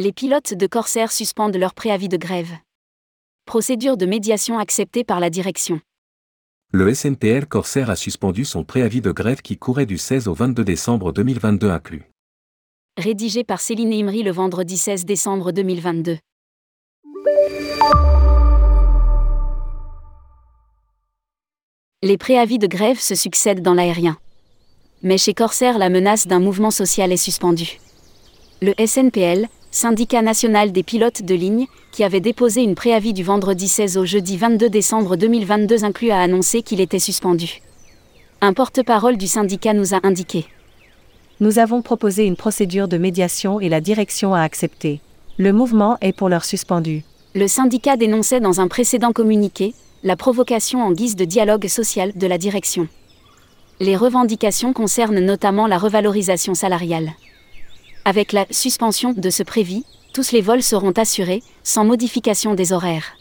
Les pilotes de Corsair suspendent leur préavis de grève. Procédure de médiation acceptée par la direction. Le SNPL Corsair a suspendu son préavis de grève qui courait du 16 au 22 décembre 2022 inclus. Rédigé par Céline Imri le vendredi 16 décembre 2022. Les préavis de grève se succèdent dans l'aérien. Mais chez Corsair, la menace d'un mouvement social est suspendue. Le SNPL, syndicat national des pilotes de ligne, qui avait déposé une préavis du vendredi 16 au jeudi 22 décembre 2022 inclus a annoncé qu'il était suspendu. Un porte-parole du syndicat nous a indiqué. Nous avons proposé une procédure de médiation et la direction a accepté. Le mouvement est pour l'heure suspendu. Le syndicat dénonçait dans un précédent communiqué la provocation en guise de dialogue social de la direction. Les revendications concernent notamment la revalorisation salariale. Avec la suspension de ce prévis, tous les vols seront assurés, sans modification des horaires.